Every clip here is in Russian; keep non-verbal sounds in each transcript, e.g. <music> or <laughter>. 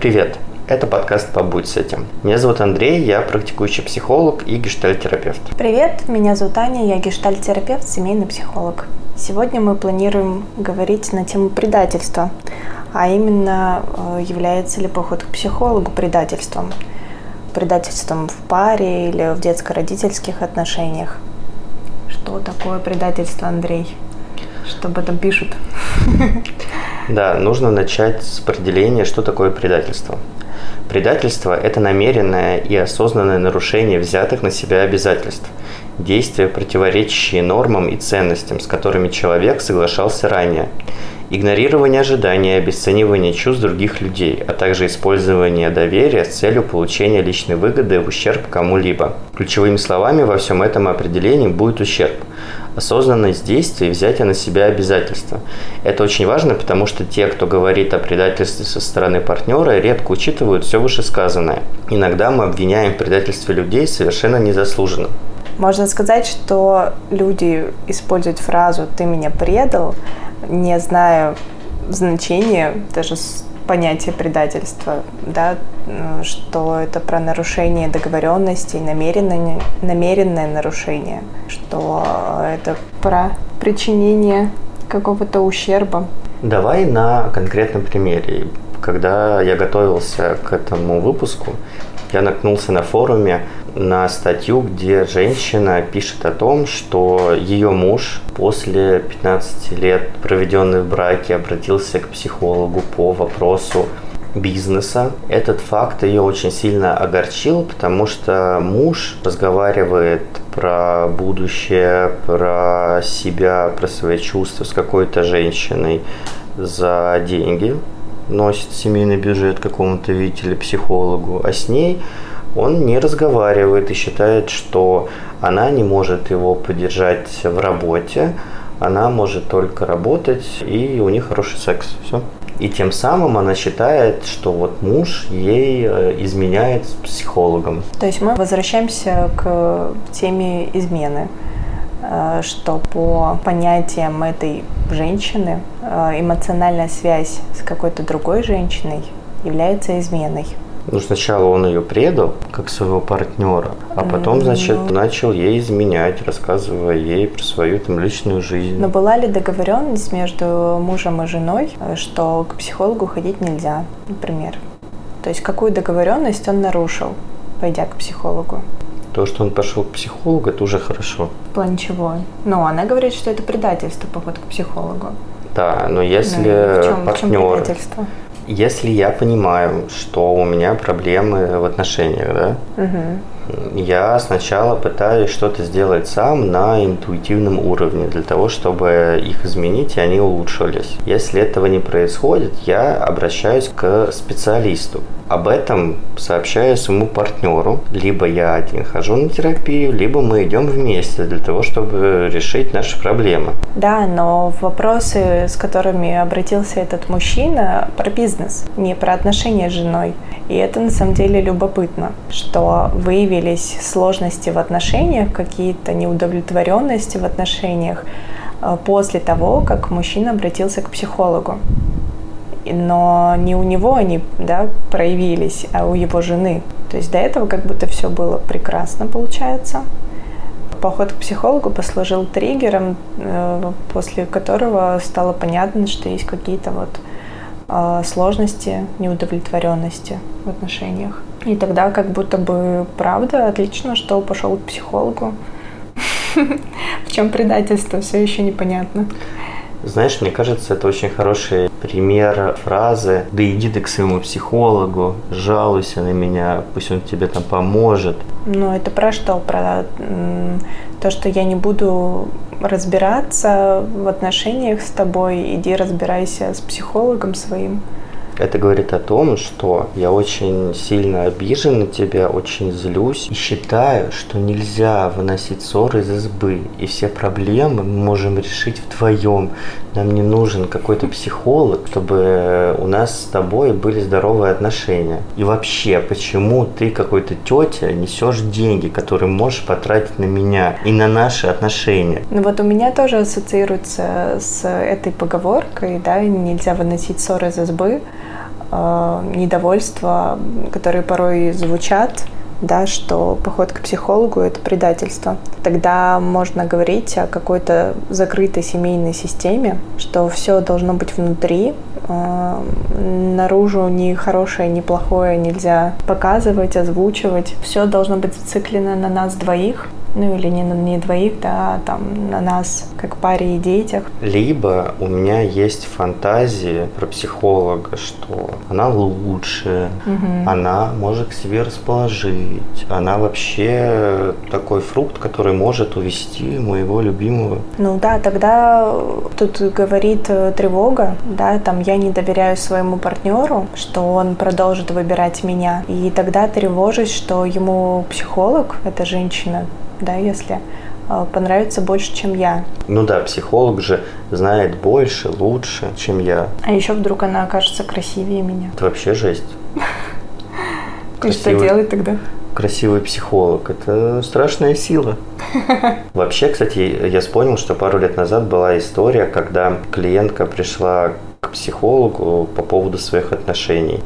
Привет! Это подкаст «Побудь с этим». Меня зовут Андрей, я практикующий психолог и гештальтерапевт. Привет, меня зовут Аня, я гештальтерапевт, семейный психолог. Сегодня мы планируем говорить на тему предательства, а именно э, является ли поход к психологу предательством. Предательством в паре или в детско-родительских отношениях. Что такое предательство, Андрей? Что об этом пишут? <laughs> Да, нужно начать с определения, что такое предательство. Предательство – это намеренное и осознанное нарушение взятых на себя обязательств, действия, противоречащие нормам и ценностям, с которыми человек соглашался ранее, игнорирование ожиданий обесценивание чувств других людей, а также использование доверия с целью получения личной выгоды в ущерб кому-либо. Ключевыми словами во всем этом определении будет ущерб. Осознанность действий взятие на себя обязательства. Это очень важно, потому что те, кто говорит о предательстве со стороны партнера, редко учитывают все вышесказанное. Иногда мы обвиняем в предательстве людей совершенно незаслуженно. Можно сказать, что люди используют фразу «ты меня предал», не зная значения даже понятия предательства, да, что это про нарушение договоренностей, намеренное, намеренное нарушение, что это про причинение какого-то ущерба. Давай на конкретном примере. Когда я готовился к этому выпуску, я наткнулся на форуме на статью, где женщина пишет о том, что ее муж после 15 лет, проведенных в браке, обратился к психологу по вопросу бизнеса. Этот факт ее очень сильно огорчил, потому что муж разговаривает про будущее, про себя, про свои чувства с какой-то женщиной за деньги, носит семейный бюджет какому-то, видите ли, психологу, а с ней он не разговаривает и считает, что она не может его поддержать в работе, она может только работать, и у них хороший секс. Все. И тем самым она считает, что вот муж ей э, изменяет с психологом. То есть мы возвращаемся к теме измены э, что по понятиям этой женщины э, эмоциональная связь с какой-то другой женщиной является изменой. Ну, сначала он ее предал, как своего партнера, а потом, значит, ну... начал ей изменять, рассказывая ей про свою там личную жизнь. Но была ли договоренность между мужем и женой, э, что к психологу ходить нельзя, например? То есть какую договоренность он нарушил, пойдя к психологу? То, что он пошел к психологу, это уже хорошо. В плане чего? Ну, она говорит, что это предательство, поход к психологу. Да, но если ну, в чем, партнер... В чем предательство? Если я понимаю, что у меня проблемы в отношениях, да, угу. Я сначала пытаюсь что-то сделать сам на интуитивном уровне для того, чтобы их изменить и они улучшились. Если этого не происходит, я обращаюсь к специалисту об этом сообщаю своему партнеру. Либо я один хожу на терапию, либо мы идем вместе для того, чтобы решить наши проблемы. Да, но вопросы, с которыми обратился этот мужчина, про бизнес, не про отношения с женой. И это на самом деле любопытно, что выявились сложности в отношениях, какие-то неудовлетворенности в отношениях э, после того, как мужчина обратился к психологу но не у него они да, проявились, а у его жены. То есть до этого как будто все было прекрасно получается. Поход к психологу послужил триггером, э, после которого стало понятно, что есть какие-то вот э, сложности, неудовлетворенности в отношениях. И тогда как будто бы правда отлично, что пошел к психологу. <laughs> В чем предательство, все еще непонятно. Знаешь, мне кажется, это очень хороший пример фразы «Да иди ты к своему психологу, жалуйся на меня, пусть он тебе там поможет». Ну, это про что? Про то, что я не буду разбираться в отношениях с тобой, иди разбирайся с психологом своим. Это говорит о том, что я очень сильно обижен на тебя, очень злюсь и считаю, что нельзя выносить ссоры из избы. И все проблемы мы можем решить вдвоем. Нам не нужен какой-то психолог, чтобы у нас с тобой были здоровые отношения. И вообще, почему ты какой-то тетя несешь деньги, которые можешь потратить на меня и на наши отношения? Ну вот у меня тоже ассоциируется с этой поговоркой, да, нельзя выносить ссоры из избы. Э, недовольства, которые порой звучат, да, что поход к психологу – это предательство. Тогда можно говорить о какой-то закрытой семейной системе, что все должно быть внутри, э, наружу ни хорошее, ни плохое нельзя показывать, озвучивать. Все должно быть зациклено на нас двоих, ну или не на не двоих, да, а там на нас, как паре и детях. Либо у меня есть фантазии про психолога, что она лучше, угу. она может к себе расположить, она вообще такой фрукт, который может увести моего любимого. Ну да, тогда тут говорит э, тревога, да, там я не доверяю своему партнеру, что он продолжит выбирать меня, и тогда тревожусь, что ему психолог, эта женщина, да, если э, понравится больше, чем я. Ну да, психолог же знает больше, лучше, чем я. А еще вдруг она окажется красивее меня. Это вообще жесть. <laughs> И что делать тогда? Красивый психолог – это страшная сила. <laughs> Вообще, кстати, я вспомнил, что пару лет назад была история, когда клиентка пришла к психологу по поводу своих отношений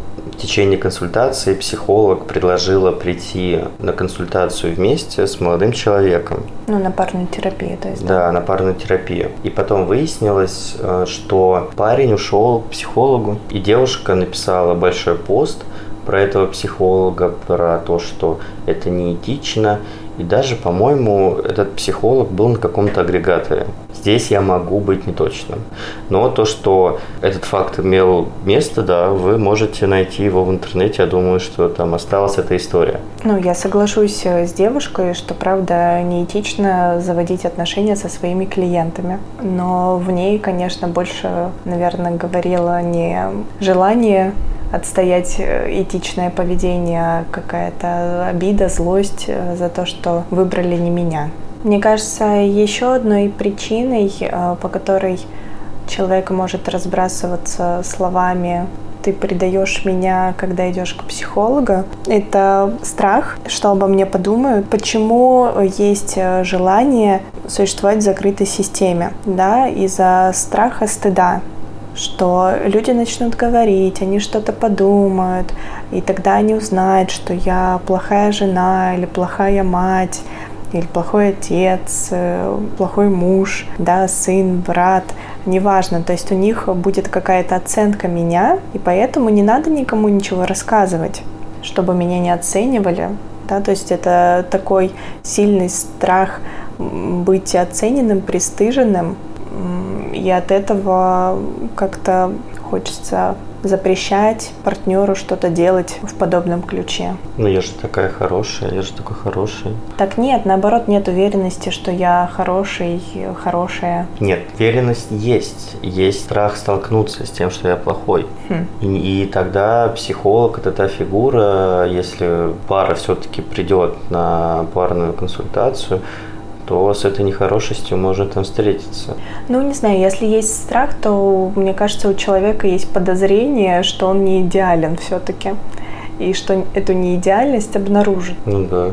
течение консультации психолог предложила прийти на консультацию вместе с молодым человеком. Ну, на парную терапию, то есть. Да, да на парную терапию. И потом выяснилось, э, что парень ушел к психологу, и девушка написала большой пост про этого психолога, про то, что это неэтично, и даже, по-моему, этот психолог был на каком-то агрегаторе. Здесь я могу быть неточным. Но то, что этот факт имел место, да, вы можете найти его в интернете. Я думаю, что там осталась эта история. Ну, я соглашусь э, с девушкой, что, правда, неэтично заводить отношения со своими клиентами. Но в ней, конечно, больше, наверное, говорило не желание отстоять э, этичное поведение, какая-то обида, злость э, за то, что выбрали не меня. Мне кажется, еще одной причиной, э, по которой человек может разбрасываться словами ты предаешь меня, когда идешь к психологу, это страх, что обо мне подумают, почему есть желание существовать в закрытой системе, да, из-за страха стыда что люди начнут говорить, они что-то подумают, и тогда они узнают, что я плохая жена или плохая мать, или плохой отец, э, плохой муж, да, сын, брат, неважно. То есть у них будет какая-то оценка меня, и поэтому не надо никому ничего рассказывать, чтобы меня не оценивали. Да, то есть это такой сильный страх быть оцененным, пристыженным, и от этого как-то хочется запрещать партнеру что-то делать в подобном ключе. Ну я же такая хорошая, я же такой хороший. Так нет, наоборот, нет уверенности, что я хороший, хорошая. Нет, уверенность есть. Есть страх столкнуться с тем, что я плохой. Хм. И, и тогда психолог это та фигура, если пара все-таки придет на парную консультацию, то с этой нехорошестью можно там встретиться. Ну, не знаю, если есть страх, то, мне кажется, у человека есть подозрение, что он не идеален все-таки, и что эту неидеальность обнаружит. Ну да.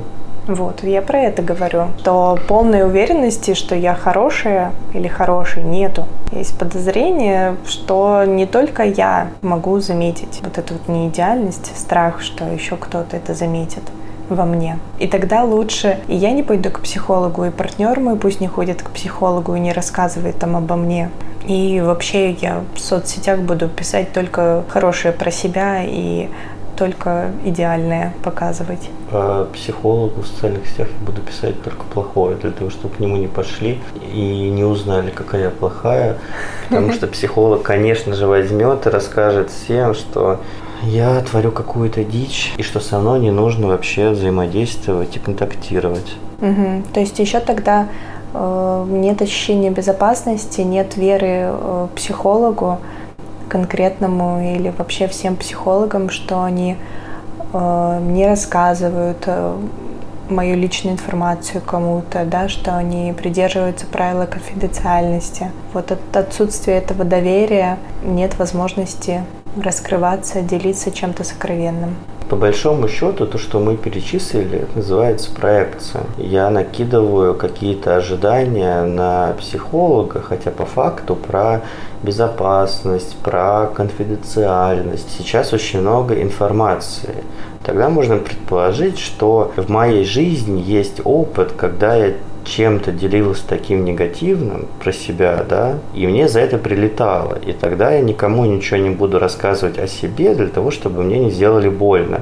Вот, я про это говорю, что полной уверенности, что я хорошая или хороший, нету. Есть подозрение, что не только я могу заметить вот эту вот неидеальность, страх, что еще кто-то это заметит во мне. И тогда лучше и я не пойду к психологу, и партнер мой пусть не ходит к психологу и не рассказывает там обо мне. И вообще я в соцсетях буду писать только хорошее про себя и только идеальное показывать. А психологу в социальных сетях я буду писать только плохое, для того, чтобы к нему не пошли и не узнали, какая я плохая. Потому <laughs> что психолог, конечно же, возьмет и расскажет всем, что я творю какую-то дичь, и что со мной не нужно вообще взаимодействовать и контактировать. Угу. То есть еще тогда э, нет ощущения безопасности, нет веры э, психологу конкретному или вообще всем психологам, что они э, не рассказывают э, мою личную информацию кому-то, да, что они придерживаются правила конфиденциальности. Вот от отсутствия этого доверия нет возможности Раскрываться, делиться чем-то сокровенным. По большому счету, то, что мы перечислили, называется проекция. Я накидываю какие-то ожидания на психолога, хотя по факту про безопасность, про конфиденциальность. Сейчас очень много информации. Тогда можно предположить, что в моей жизни есть опыт, когда я чем-то делился таким негативным про себя, да, и мне за это прилетало. И тогда я никому ничего не буду рассказывать о себе для того, чтобы мне не сделали больно.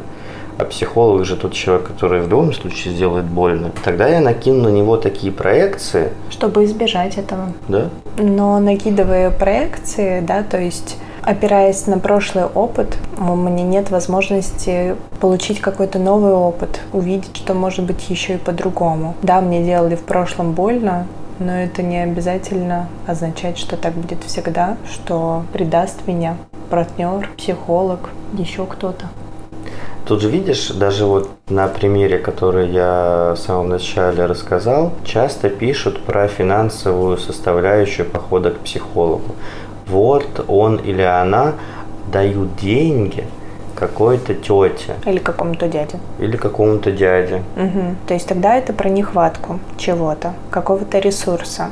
А психолог же тот человек, который в любом случае сделает больно. Тогда я накину на него такие проекции. Чтобы избежать этого. Да. Но накидывая проекции, да, то есть опираясь на прошлый опыт, мне нет возможности получить какой-то новый опыт, увидеть, что может быть еще и по-другому. Да, мне делали в прошлом больно, но это не обязательно означает, что так будет всегда, что предаст меня партнер, психолог, еще кто-то. Тут же видишь, даже вот на примере, который я в самом начале рассказал, часто пишут про финансовую составляющую похода к психологу вот он или она дают деньги какой-то тете. Или какому-то дяде. Или какому-то дяде. Угу. То есть тогда это про нехватку чего-то, какого-то ресурса.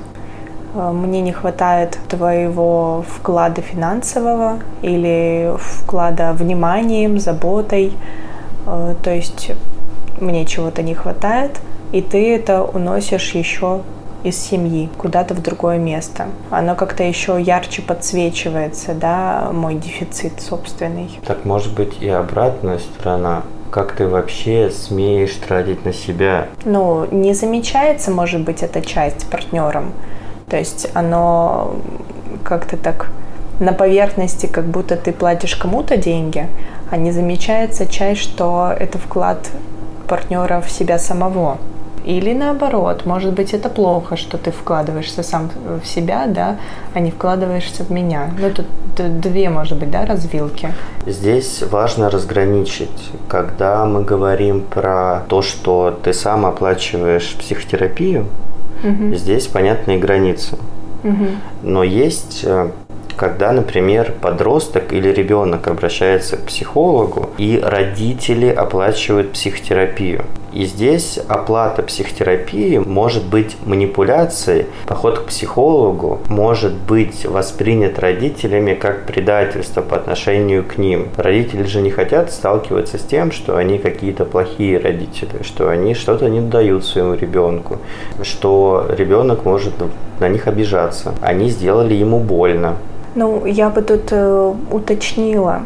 Э, мне не хватает твоего вклада финансового или вклада вниманием, заботой. Э, то есть мне чего-то не хватает, и ты это уносишь еще из семьи куда-то в другое место. Оно как-то еще ярче подсвечивается, да, мой дефицит собственный. Так может быть и обратная сторона, как ты вообще смеешь тратить на себя? Ну, не замечается, может быть, эта часть партнером. То есть оно как-то так на поверхности, как будто ты платишь кому-то деньги, а не замечается часть, что это вклад партнера в себя самого. Или наоборот, может быть, это плохо, что ты вкладываешься сам в себя, да, а не вкладываешься в меня. Ну, тут две, может быть, да, развилки. Здесь важно разграничить, когда мы говорим про то, что ты сам оплачиваешь психотерапию, угу. здесь понятные границы. Угу. Но есть э, когда, например, подросток или ребенок обращается к психологу, и родители оплачивают психотерапию. И здесь оплата психотерапии может быть манипуляцией. Поход к психологу может быть воспринят родителями как предательство по отношению к ним. Родители же не хотят сталкиваться с тем, что они какие-то плохие родители, что они что-то не дают своему ребенку, что ребенок может на них обижаться. Они сделали ему больно. Ну, я бы тут э, уточнила,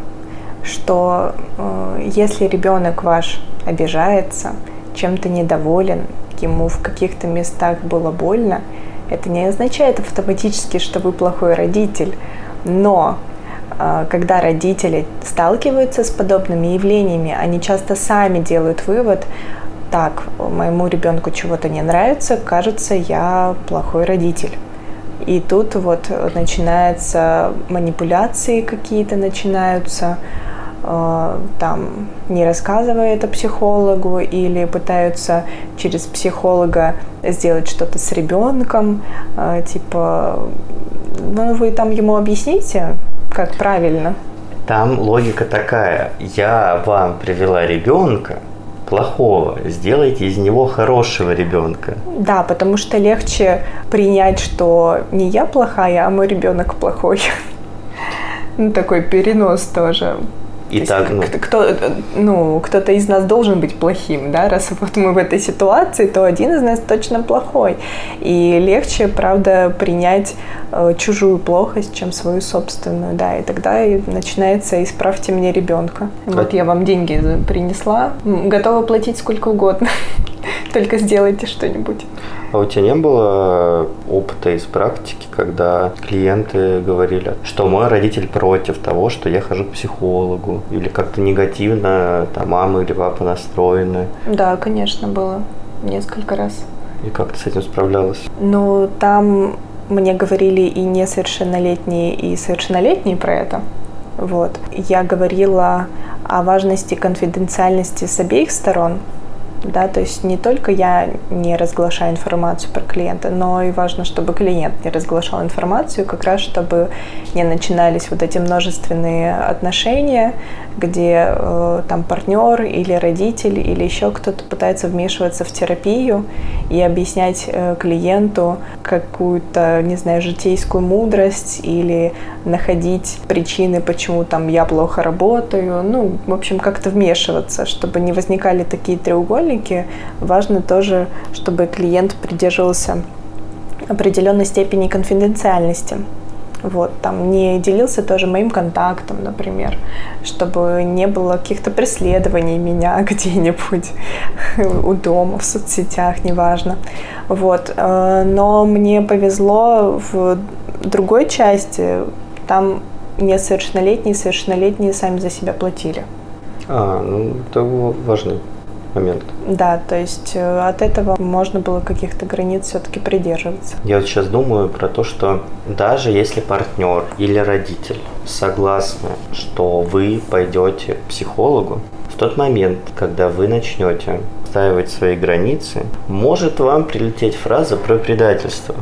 что э, если ребенок ваш обижается, чем-то недоволен, ему в каких-то местах было больно, это не означает автоматически, что вы плохой родитель. Но э, когда родители сталкиваются с подобными явлениями, они часто сами делают вывод, так, моему ребенку чего-то не нравится, кажется, я плохой родитель. И тут вот начинаются манипуляции какие-то начинаются, э, там не рассказывая это психологу или пытаются через психолога сделать что-то с ребенком, э, типа, ну вы там ему объясните, как правильно. Там логика такая, я вам привела ребенка, плохого, сделайте из него хорошего ребенка. Да, потому что легче принять, что не я плохая, а мой ребенок плохой. <laughs> Ну, такой перенос тоже. И так, ну... Кто, ну, кто-то из нас должен быть плохим, да, раз <laughs> вот мы в этой ситуации, то один из нас точно плохой. И легче, правда, принять э, чужую плохость, чем свою собственную, да, и тогда и начинается «исправьте мне ребенка». Вот я вам деньги принесла, готова платить сколько угодно, <laughs> <laughs> только сделайте что-нибудь. А у тебя не было опыта из практики, когда клиенты говорили, что мой родитель против того, что я хожу к психологу, или как-то негативно там мама или папа настроены? Да, конечно, было несколько раз. И как ты с этим справлялась? Ну, там мне говорили и несовершеннолетние, и совершеннолетние про это. Вот. Я говорила о важности конфиденциальности с обеих сторон, да, то есть не только я не разглашаю информацию про клиента, но и важно, чтобы клиент не разглашал информацию, как раз чтобы не начинались вот эти множественные отношения, где э, там партнер или родитель или еще кто-то пытается вмешиваться в терапию и объяснять э, клиенту какую-то, не знаю, житейскую мудрость или находить причины, почему там я плохо работаю, ну, в общем, как-то вмешиваться, чтобы не возникали такие треугольники, треугольнике важно тоже, чтобы клиент придерживался определенной степени конфиденциальности. Вот, там не делился тоже моим контактом, например, чтобы не было каких-то преследований меня <laughs> где-нибудь <laughs> у дома, в соцсетях, неважно. Вот, э, но мне повезло в другой части, там несовершеннолетние совершеннолетние сами за себя платили. А, ну это важный момент. Да, то есть э, от этого можно было каких-то границ все-таки придерживаться. Я вот сейчас думаю про то, что даже если партнер или родитель согласны, что вы пойдете к психологу, в тот момент, когда вы начнете ставить свои границы, может вам прилететь фраза про предательство.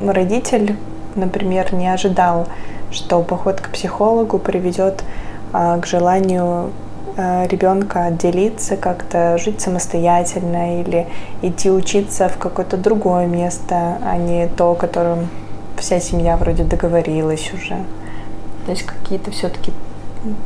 Родитель, например, не ожидал, что поход к психологу приведет а, к желанию ребенка отделиться, как-то жить самостоятельно или идти учиться в какое-то другое место, а не то, о котором вся семья вроде договорилась уже. То есть какие-то все-таки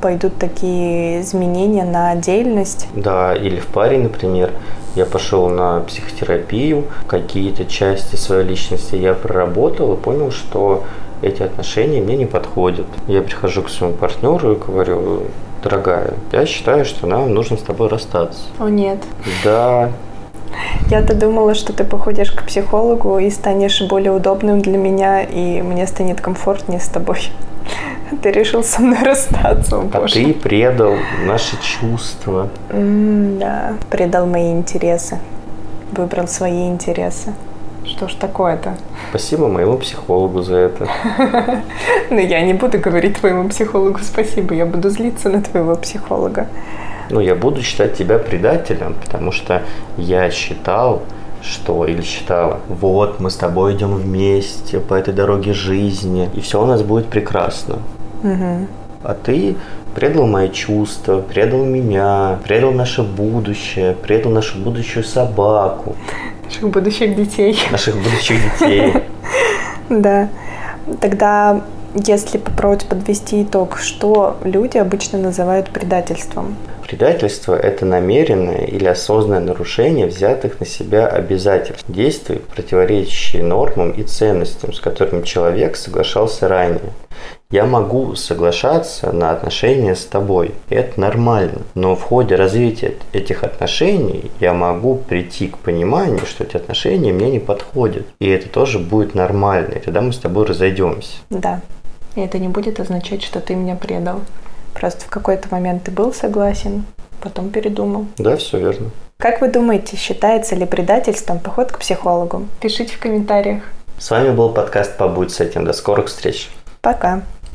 пойдут такие изменения на отдельность. Да, или в паре, например, я пошел на психотерапию, какие-то части своей личности я проработал и понял, что эти отношения мне не подходят. Я прихожу к своему партнеру и говорю, дорогая, я считаю, что нам нужно с тобой расстаться. О, нет. Да. Я-то думала, что ты походишь к психологу и станешь более удобным для меня, и мне станет комфортнее с тобой. Ты решил со мной расстаться, о, А ты предал наши чувства. Mm, да, предал мои интересы. Выбрал свои интересы. Что ж такое-то? Спасибо моему психологу за это. <laughs> Ну, я не буду говорить твоему психологу спасибо, я буду злиться на твоего психолога. Ну, я буду считать тебя предателем, потому что я считал, что или считала, вот мы с тобой идем вместе по этой дороге жизни, и все у нас будет прекрасно. Угу. А ты предал мои чувства, предал меня, предал наше будущее, предал нашу будущую собаку. Наших будущих детей. Наших будущих детей. <laughs> Да. Тогда, если попробовать подвести итог, что люди обычно называют предательством? Предательство – это намеренное или осознанное нарушение взятых на себя обязательств, действий, противоречащие нормам и ценностям, с которыми человек соглашался ранее. Я могу соглашаться на отношения с тобой, это нормально, но в ходе развития этих отношений я могу прийти к пониманию, что эти отношения мне не подходят, и это тоже будет нормально, и тогда мы с тобой разойдемся. Да, и это не будет означать, что ты меня предал. Просто в какой-то момент ты был согласен, потом передумал. Да, все верно. Как вы думаете, считается ли предательством поход к психологу? Пишите в комментариях. С вами был подкаст «Побудь с этим». До скорых встреч. Пока.